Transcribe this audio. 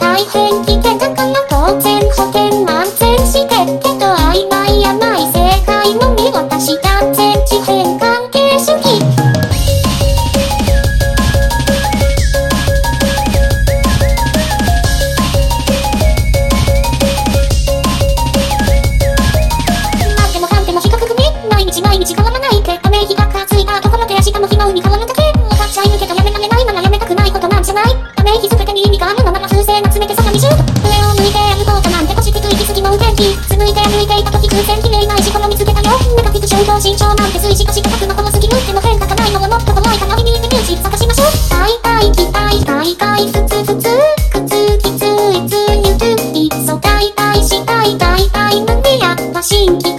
大変危険だから当然保険。満点してけど曖昧甘い正解も見渡した全事変関係主義待ってもかんでも比較組毎日毎日変わらないけど名義がかき紡いで歩いていた時偶然綺麗な。石ころ見つけたよネガティブ衝動心象な。んて推しか仕たくのこのすぎるでも変化がな。いのももっと重いかな。りにミュージ探しましょう大体期待大いふつふつくつきついつゆるいっそ大体したい大体胸やん新規